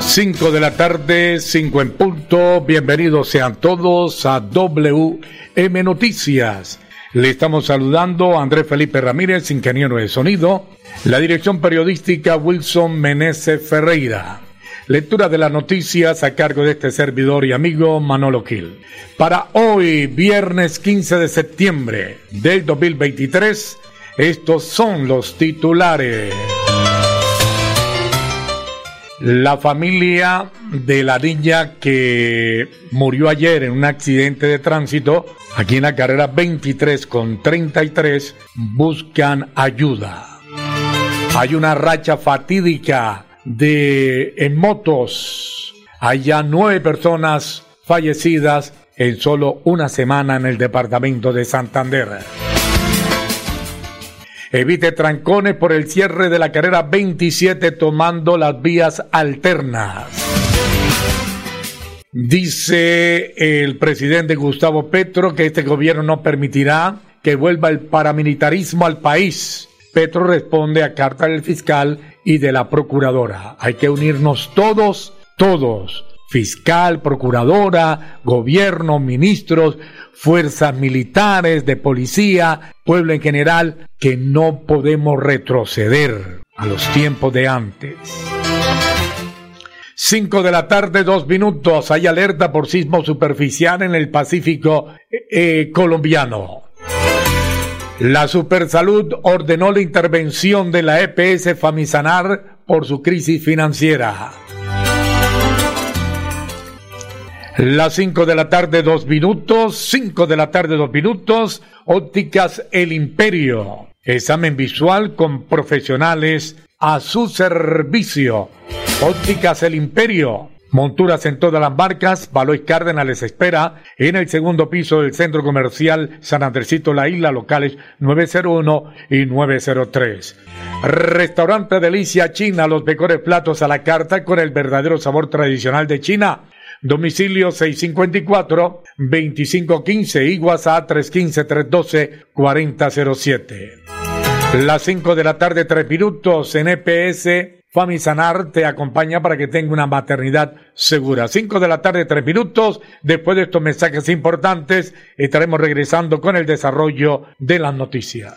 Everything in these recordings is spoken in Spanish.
5 de la tarde, 5 en punto. Bienvenidos sean todos a WM Noticias. Le estamos saludando a Andrés Felipe Ramírez, ingeniero de sonido, la dirección periodística Wilson Meneses Ferreira. Lectura de las noticias a cargo de este servidor y amigo Manolo Gil. Para hoy, viernes 15 de septiembre del 2023, estos son los titulares. La familia de la niña que murió ayer en un accidente de tránsito aquí en la carrera 23 con 33 buscan ayuda. Hay una racha fatídica de en motos. Hay ya nueve personas fallecidas en solo una semana en el departamento de Santander. Evite trancones por el cierre de la carrera 27 tomando las vías alternas. Dice el presidente Gustavo Petro que este gobierno no permitirá que vuelva el paramilitarismo al país. Petro responde a carta del fiscal y de la procuradora. Hay que unirnos todos, todos fiscal, procuradora, gobierno, ministros, fuerzas militares, de policía, pueblo en general, que no podemos retroceder a los tiempos de antes. 5 de la tarde, dos minutos. Hay alerta por sismo superficial en el Pacífico eh, eh, colombiano. La Supersalud ordenó la intervención de la EPS Famisanar por su crisis financiera. Las 5 de la tarde, dos minutos. 5 de la tarde, dos minutos. Ópticas El Imperio. Examen visual con profesionales a su servicio. Ópticas El Imperio. Monturas en todas las marcas. Valois Cárdenas les espera en el segundo piso del Centro Comercial San Andresito La Isla, locales 901 y 903. Restaurante Delicia China, los mejores platos a la carta con el verdadero sabor tradicional de China. Domicilio 654-2515 y WhatsApp 315-312-4007. Las 5 de la tarde, 3 minutos en EPS. Famisanar te acompaña para que tenga una maternidad segura. 5 de la tarde, 3 minutos. Después de estos mensajes importantes, estaremos regresando con el desarrollo de las noticias.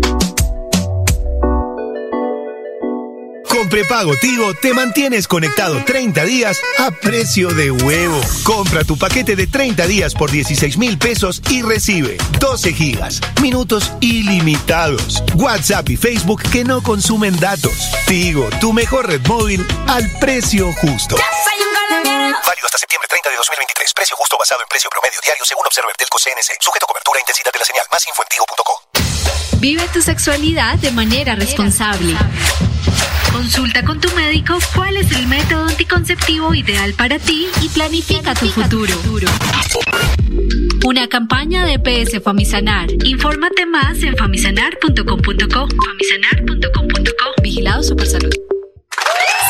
Con prepago Tigo te mantienes conectado 30 días a precio de huevo. Compra tu paquete de 30 días por 16 mil pesos y recibe 12 gigas, minutos ilimitados, WhatsApp y Facebook que no consumen datos. Tigo, tu mejor red móvil al precio justo. Válido hasta septiembre 30 de 2023. Precio justo basado en precio promedio diario según Observer Telco CNC. Sujeto a cobertura e intensidad de la señal. Más info en tigo.co. Vive tu sexualidad de manera responsable. Consulta con tu médico cuál es el método anticonceptivo ideal para ti y planifica tu futuro. Una campaña de PS Famisanar. Infórmate más en famisanar.com.co. Famisanar.com.co. Vigilado Supersalud.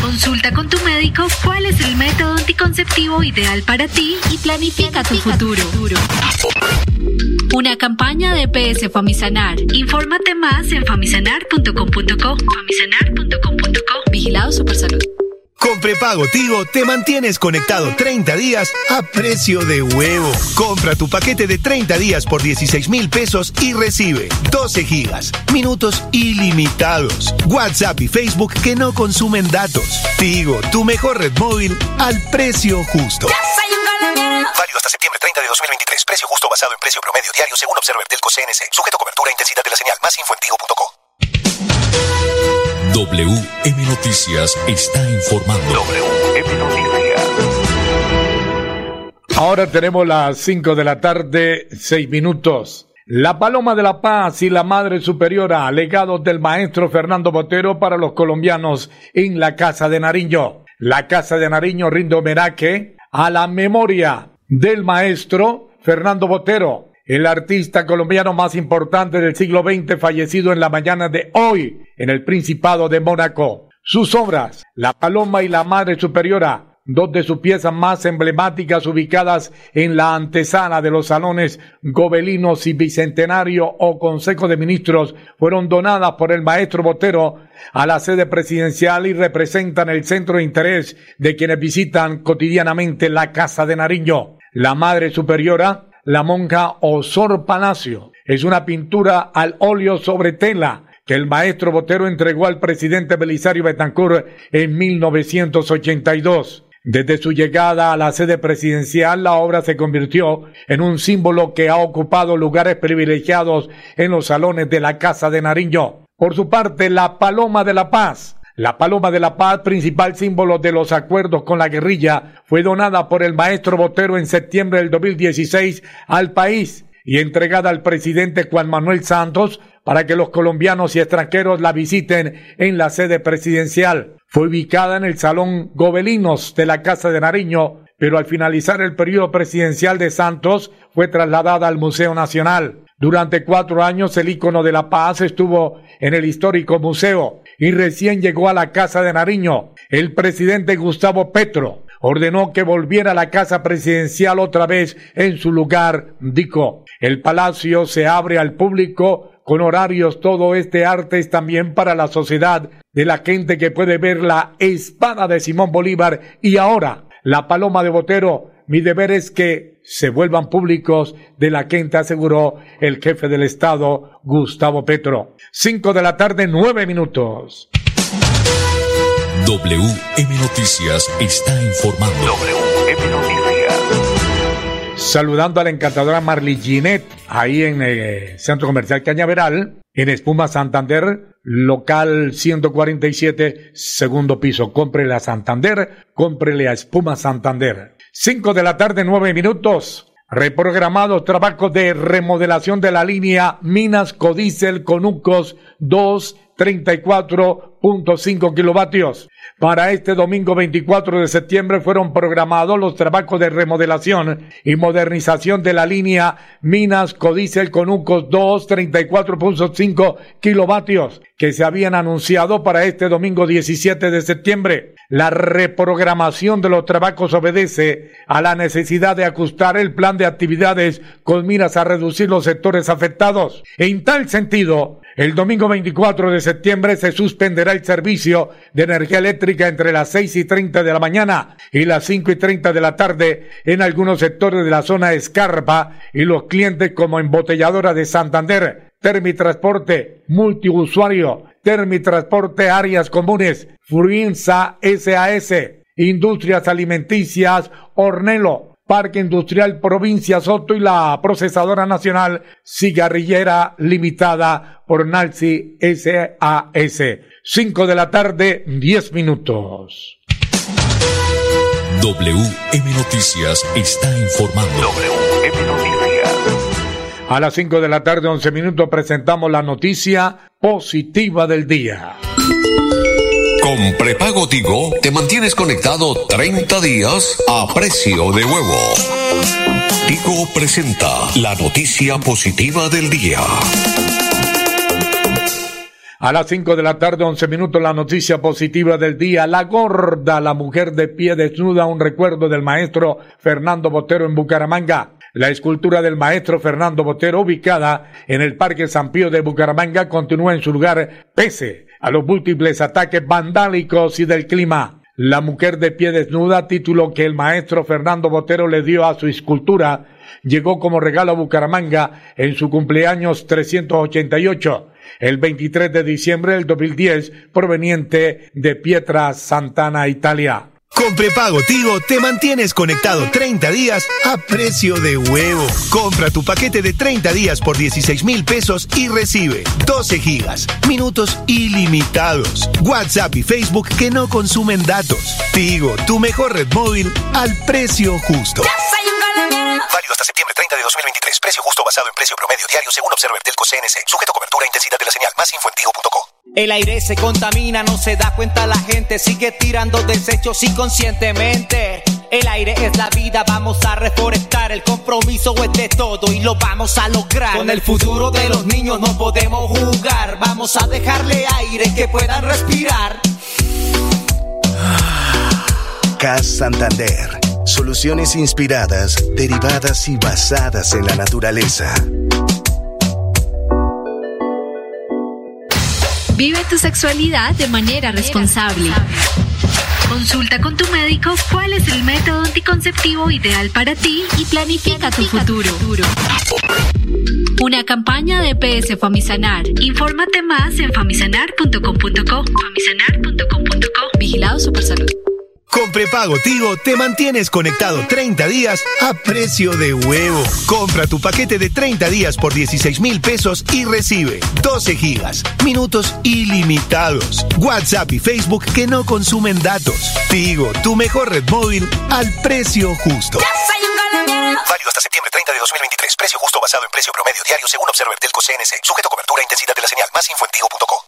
Consulta con tu médico cuál es el método anticonceptivo ideal para ti y planifica tu futuro. Una campaña de PS Famisanar. Infórmate más en famisanar.com.co. Famisanar.com.co. Vigilado Supersalud. Con prepago Tigo te mantienes conectado 30 días a precio de huevo. Compra tu paquete de 30 días por 16 mil pesos y recibe 12 gigas, minutos ilimitados, WhatsApp y Facebook que no consumen datos. Tigo, tu mejor red móvil al precio justo. Válido hasta septiembre 30 de 2023. Precio justo basado en precio promedio diario según Observer Telco CNC. Sujeto cobertura e intensidad de la señal. Más info en tigo.co. WM Noticias está informando. WM Noticias. Ahora tenemos las 5 de la tarde, 6 minutos. La Paloma de la Paz y la Madre Superiora, legados del maestro Fernando Botero para los colombianos en la Casa de Nariño. La Casa de Nariño rinde homenaje a la memoria del maestro Fernando Botero, el artista colombiano más importante del siglo XX, fallecido en la mañana de hoy en el Principado de Mónaco. Sus obras, La Paloma y la Madre Superiora, dos de sus piezas más emblemáticas ubicadas en la antesala de los salones Gobelinos y Bicentenario o Consejo de Ministros, fueron donadas por el maestro Botero a la sede presidencial y representan el centro de interés de quienes visitan cotidianamente la Casa de Nariño. La Madre Superiora la monja Osor Palacio. Es una pintura al óleo sobre tela que el maestro Botero entregó al presidente Belisario Betancourt en 1982. Desde su llegada a la sede presidencial, la obra se convirtió en un símbolo que ha ocupado lugares privilegiados en los salones de la Casa de Nariño. Por su parte, la Paloma de la Paz, la Paloma de la Paz, principal símbolo de los acuerdos con la guerrilla, fue donada por el maestro Botero en septiembre del 2016 al país y entregada al presidente Juan Manuel Santos para que los colombianos y extranjeros la visiten en la sede presidencial. Fue ubicada en el Salón Gobelinos de la Casa de Nariño, pero al finalizar el periodo presidencial de Santos fue trasladada al Museo Nacional. Durante cuatro años el ícono de la paz estuvo en el histórico museo y recién llegó a la Casa de Nariño. El presidente Gustavo Petro ordenó que volviera a la casa presidencial otra vez en su lugar, dijo. El palacio se abre al público con horarios. Todo este arte es también para la sociedad de la gente que puede ver la espada de Simón Bolívar y ahora la paloma de Botero. Mi deber es que se vuelvan públicos de la gente, aseguró el jefe del Estado, Gustavo Petro. Cinco de la tarde, nueve minutos. WM Noticias está informando. WM Noticias. Saludando a la encantadora Marley Ginet, ahí en el Centro Comercial Cañaveral, en Espuma Santander, local 147, segundo piso. Cómprele a Santander, cómprele a Espuma Santander. Cinco de la tarde, nueve minutos. Reprogramado trabajo de remodelación de la línea Minas Codicel Conucos 234.5 kilovatios. Para este domingo 24 de septiembre fueron programados los trabajos de remodelación y modernización de la línea Minas Codicel Conucos 234.5 kilovatios que se habían anunciado para este domingo 17 de septiembre. La reprogramación de los trabajos obedece a la necesidad de ajustar el plan de actividades con miras a reducir los sectores afectados. En tal sentido, El domingo 24 de septiembre se suspenderá el servicio de energía eléctrica entre las 6 y 30 de la mañana y las 5 y 30 de la tarde en algunos sectores de la zona Escarpa y los clientes como embotelladora de Santander, Termitransporte, Multiusuario, Termitransporte Áreas Comunes, Fruinsa SAS, Industrias Alimenticias, Ornelo, Parque Industrial Provincia Soto y la Procesadora Nacional Cigarrillera Limitada por Nalsi SAS. 5 de la tarde, 10 minutos. WM Noticias está informando. WM Noticias. A las 5 de la tarde, 11 minutos, presentamos la noticia positiva del día. Con prepago Tigo te mantienes conectado 30 días a precio de huevo. Tigo presenta la noticia positiva del día. A las 5 de la tarde, 11 minutos, la noticia positiva del día. La gorda, la mujer de pie desnuda, un recuerdo del maestro Fernando Botero en Bucaramanga. La escultura del maestro Fernando Botero, ubicada en el Parque San Pío de Bucaramanga, continúa en su lugar pese a los múltiples ataques vandálicos y del clima. La mujer de pie desnuda, título que el maestro Fernando Botero le dio a su escultura, llegó como regalo a Bucaramanga en su cumpleaños 388, el 23 de diciembre del 2010, proveniente de Pietra Santana, Italia. Con prepago Tigo te mantienes conectado 30 días a precio de huevo. Compra tu paquete de 30 días por 16 mil pesos y recibe 12 gigas, minutos ilimitados, WhatsApp y Facebook que no consumen datos. Tigo, tu mejor red móvil al precio justo. Válido hasta septiembre 30 de 2023. Precio justo basado en precio promedio diario según Observer Telco CNC. Sujeto a cobertura e intensidad de la señal. Más info en el aire se contamina, no se da cuenta la gente, sigue tirando desechos inconscientemente. El aire es la vida, vamos a reforestar, el compromiso es de todo y lo vamos a lograr. Con el futuro de los niños no podemos jugar, vamos a dejarle aire que puedan respirar. CAS Santander, soluciones inspiradas, derivadas y basadas en la naturaleza. Vive tu sexualidad de manera responsable. Consulta con tu médico cuál es el método anticonceptivo ideal para ti y planifica tu futuro. Una campaña de PS Famisanar. Infórmate más en famisanar.com.co. Famisanar.com.co. Vigilado Supersalud. Con prepago Tigo te mantienes conectado 30 días a precio de huevo. Compra tu paquete de 30 días por 16 mil pesos y recibe 12 gigas, minutos ilimitados, WhatsApp y Facebook que no consumen datos. Tigo, tu mejor red móvil al precio justo. Válido hasta septiembre 30 de 2023. Precio justo basado en precio promedio diario según Observer Telco CNC. Sujeto a cobertura e intensidad de la señal. Más info en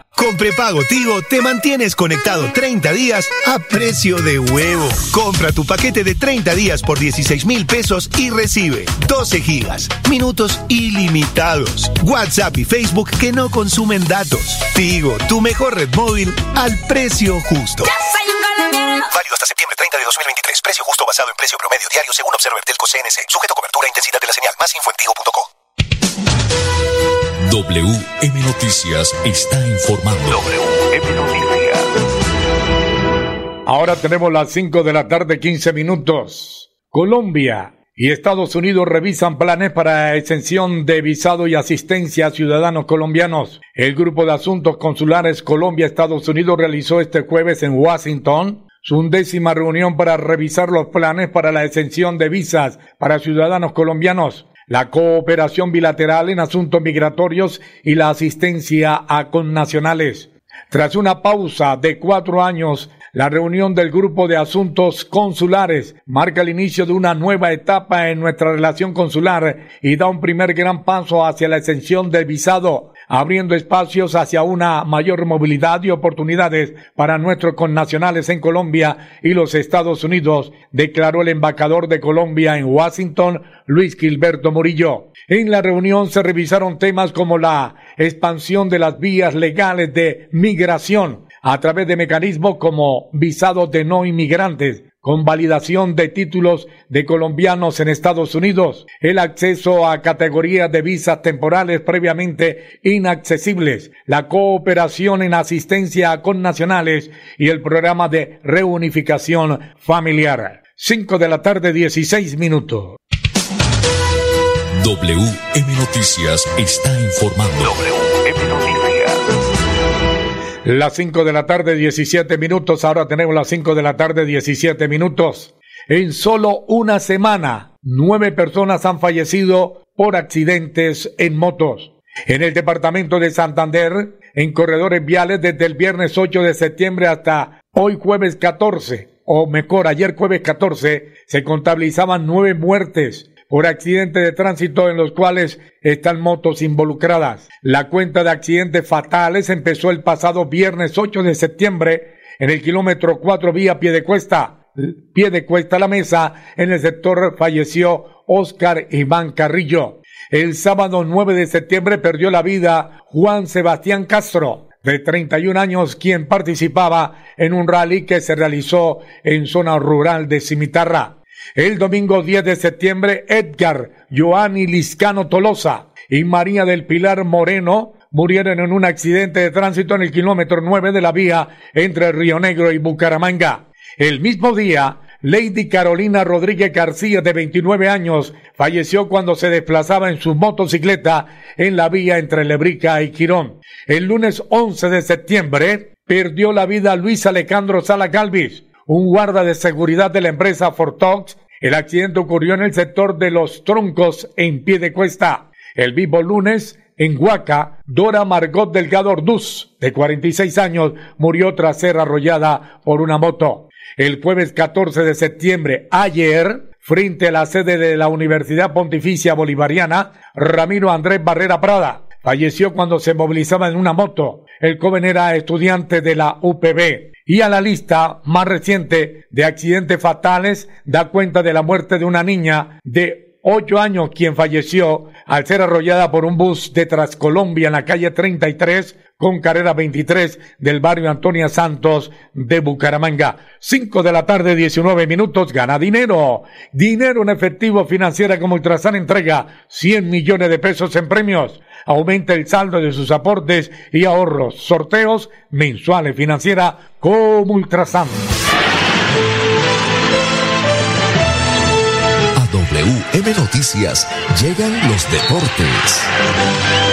Con prepago Tigo te mantienes conectado 30 días a precio de huevo. Compra tu paquete de 30 días por 16 mil pesos y recibe 12 gigas, minutos ilimitados, WhatsApp y Facebook que no consumen datos. Tigo, tu mejor red móvil al precio justo. Válido hasta septiembre 30 de 2023. Precio justo basado en precio promedio diario según Observer Telco CNC. Sujeto a cobertura e intensidad de la señal. Más info en WM Noticias está informando. WM Noticias. Ahora tenemos las 5 de la tarde, 15 minutos. Colombia y Estados Unidos revisan planes para exención de visado y asistencia a ciudadanos colombianos. El Grupo de Asuntos Consulares Colombia-Estados Unidos realizó este jueves en Washington su undécima reunión para revisar los planes para la exención de visas para ciudadanos colombianos la cooperación bilateral en asuntos migratorios y la asistencia a connacionales. Tras una pausa de cuatro años, la reunión del Grupo de Asuntos Consulares marca el inicio de una nueva etapa en nuestra relación consular y da un primer gran paso hacia la exención del visado abriendo espacios hacia una mayor movilidad y oportunidades para nuestros connacionales en Colombia y los Estados Unidos, declaró el embajador de Colombia en Washington, Luis Gilberto Murillo. En la reunión se revisaron temas como la expansión de las vías legales de migración a través de mecanismos como visados de no inmigrantes, con validación de títulos de colombianos en Estados Unidos, el acceso a categorías de visas temporales previamente inaccesibles, la cooperación en asistencia con nacionales y el programa de reunificación familiar. 5 de la tarde, 16 minutos. WM Noticias está informando. Las 5 de la tarde, 17 minutos. Ahora tenemos las 5 de la tarde, 17 minutos. En solo una semana, nueve personas han fallecido por accidentes en motos. En el departamento de Santander, en corredores viales desde el viernes 8 de septiembre hasta hoy jueves 14, o mejor, ayer jueves 14, se contabilizaban nueve muertes por accidentes de tránsito en los cuales están motos involucradas. La cuenta de accidentes fatales empezó el pasado viernes 8 de septiembre en el kilómetro 4 vía pie de cuesta. Pie de cuesta a la mesa, en el sector falleció Oscar Iván Carrillo. El sábado 9 de septiembre perdió la vida Juan Sebastián Castro, de 31 años, quien participaba en un rally que se realizó en zona rural de Cimitarra. El domingo 10 de septiembre, Edgar Joanny Liscano Tolosa y María del Pilar Moreno murieron en un accidente de tránsito en el kilómetro 9 de la vía entre Río Negro y Bucaramanga. El mismo día, Lady Carolina Rodríguez García, de 29 años, falleció cuando se desplazaba en su motocicleta en la vía entre Lebrica y Quirón. El lunes 11 de septiembre, perdió la vida Luis Alejandro Sala Galvis, un guarda de seguridad de la empresa Fortox. El accidente ocurrió en el sector de los troncos en pie de cuesta. El vivo lunes, en Huaca, Dora Margot Delgado Orduz, de 46 años, murió tras ser arrollada por una moto. El jueves 14 de septiembre, ayer, frente a la sede de la Universidad Pontificia Bolivariana, Ramiro Andrés Barrera Prada falleció cuando se movilizaba en una moto. El joven era estudiante de la UPB y a la lista más reciente de accidentes fatales da cuenta de la muerte de una niña de ocho años quien falleció al ser arrollada por un bus de Transcolombia en la calle 33 con carrera 23 del barrio Antonia Santos de Bucaramanga. 5 de la tarde, 19 minutos, gana dinero. Dinero en efectivo financiera como Ultrasan entrega 100 millones de pesos en premios aumenta el saldo de sus aportes y ahorros. Sorteos mensuales financiera como Ultrasan. A WM Noticias llegan los deportes.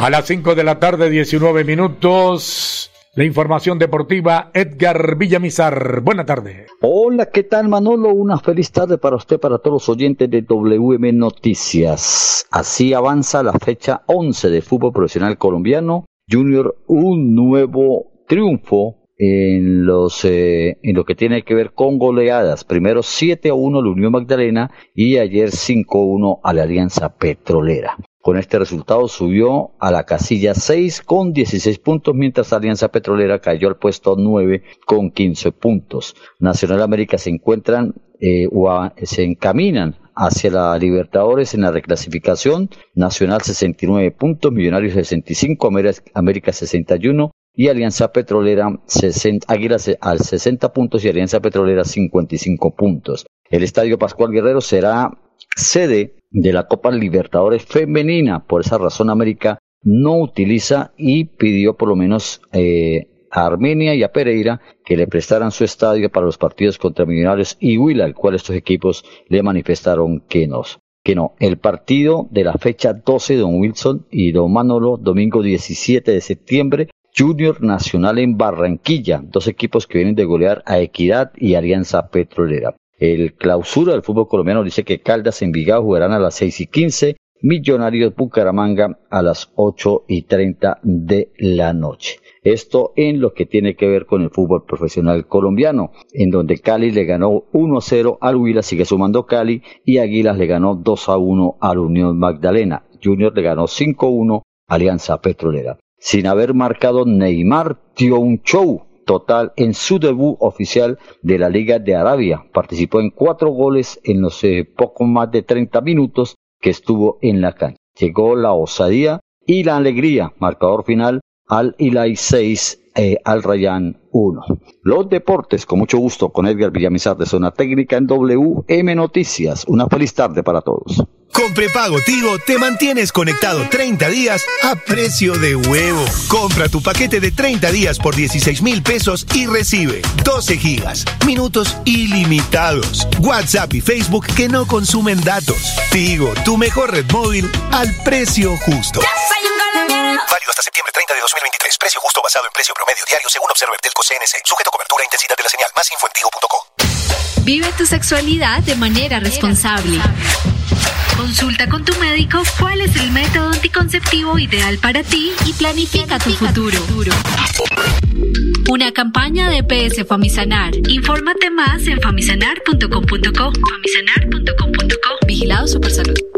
A las 5 de la tarde, 19 minutos. La información deportiva, Edgar Villamizar. Buena tarde. Hola, ¿qué tal Manolo? Una feliz tarde para usted, para todos los oyentes de WM Noticias. Así avanza la fecha 11 de fútbol profesional colombiano. Junior, un nuevo triunfo en los eh, en lo que tiene que ver con goleadas. Primero 7 a 1 la Unión Magdalena y ayer 5 a 1 a la Alianza Petrolera. Con este resultado subió a la casilla 6 con 16 puntos, mientras Alianza Petrolera cayó al puesto 9 con 15 puntos. Nacional América se encuentran eh, o se encaminan hacia la Libertadores en la reclasificación. Nacional 69 puntos, Millonarios 65, América 61 y Alianza Petrolera 60, Águilas al 60 puntos y Alianza Petrolera 55 puntos. El Estadio Pascual Guerrero será sede de la Copa Libertadores Femenina. Por esa razón, América no utiliza y pidió por lo menos eh, a Armenia y a Pereira que le prestaran su estadio para los partidos contra Millonarios y Huila, al cual estos equipos le manifestaron que no. Que no. El partido de la fecha 12, Don Wilson y Don Manolo, domingo 17 de septiembre, Junior Nacional en Barranquilla, dos equipos que vienen de golear a Equidad y Alianza Petrolera. El clausura del fútbol colombiano dice que Caldas en Envigado jugarán a las 6 y 15, Millonarios Bucaramanga a las 8 y 30 de la noche. Esto en lo que tiene que ver con el fútbol profesional colombiano, en donde Cali le ganó 1-0 al Huila, sigue sumando Cali, y Águilas le ganó 2-1 al Unión Magdalena. Junior le ganó 5-1 Alianza Petrolera. Sin haber marcado, Neymar dio un show total en su debut oficial de la Liga de Arabia. Participó en cuatro goles en los eh, poco más de 30 minutos que estuvo en la cancha. Llegó la osadía y la alegría. Marcador final al Ilai 6, eh, al Rayán 1. Los deportes, con mucho gusto, con Edgar Villamizar de Zona Técnica en WM Noticias. Una feliz tarde para todos. Con prepago Tigo te mantienes conectado 30 días a precio de huevo. Compra tu paquete de 30 días por 16 mil pesos y recibe 12 gigas, minutos ilimitados, WhatsApp y Facebook que no consumen datos. Tigo, tu mejor red móvil al precio justo. Válido hasta septiembre 30 de 2023. Precio justo basado en precio promedio diario según Observer Telco CNC. Sujeto cobertura e intensidad de la señal. Más info Vive tu sexualidad de manera responsable. Consulta con tu médico cuál es el método anticonceptivo ideal para ti y planifica tu futuro. Una campaña de PS Famisanar. Infórmate más en famisanar.com.co. Famisanar.com.co. Vigilado Supersalud.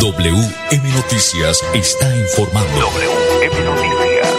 WM Noticias está informando. WM Noticias.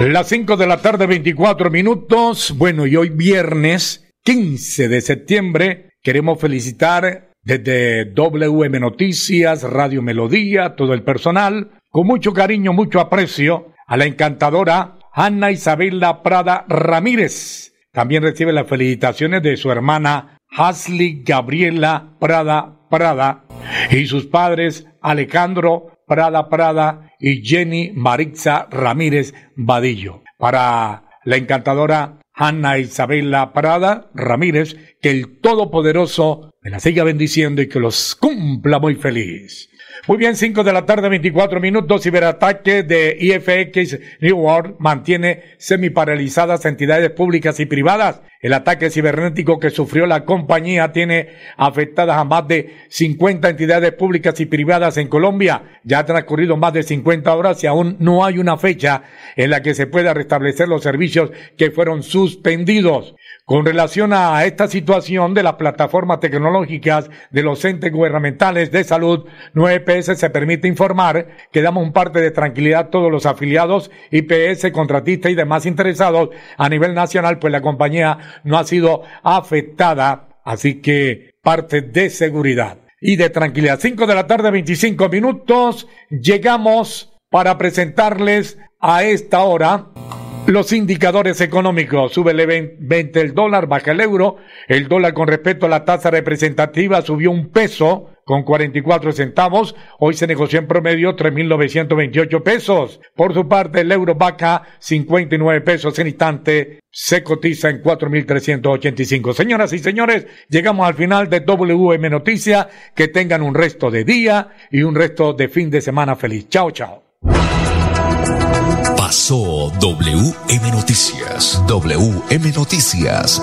Las 5 de la tarde, 24 minutos. Bueno, y hoy viernes 15 de septiembre queremos felicitar desde WM Noticias, Radio Melodía, todo el personal, con mucho cariño, mucho aprecio, a la encantadora Ana Isabela Prada Ramírez. También recibe las felicitaciones de su hermana Hasley Gabriela Prada Prada y sus padres Alejandro Prada Prada y Jenny Maritza Ramírez Vadillo. Para la encantadora Ana Isabela Prada Ramírez, que el Todopoderoso me la siga bendiciendo y que los cumpla muy feliz. Muy bien, 5 de la tarde, 24 minutos. Ciberataque de IFX New World mantiene semiparalizadas entidades públicas y privadas. El ataque cibernético que sufrió la compañía tiene afectadas a más de 50 entidades públicas y privadas en Colombia. Ya han transcurrido más de 50 horas y aún no hay una fecha en la que se pueda restablecer los servicios que fueron suspendidos. Con relación a esta situación de las plataformas tecnológicas de los entes gubernamentales de salud, 9PS se permite informar que damos un parte de tranquilidad a todos los afiliados, IPS, contratistas y demás interesados a nivel nacional, pues la compañía no ha sido afectada, así que parte de seguridad y de tranquilidad. 5 de la tarde, 25 minutos, llegamos para presentarles a esta hora los indicadores económicos, sube el 20 el dólar, baja el euro, el dólar con respecto a la tasa representativa subió un peso, con 44 centavos. Hoy se negoció en promedio 3.928 pesos. Por su parte, el euro vaca 59 pesos en instante se cotiza en 4.385. Señoras y señores, llegamos al final de WM Noticia. Que tengan un resto de día y un resto de fin de semana feliz. Chao, chao. Pasó WM Noticias. WM Noticias.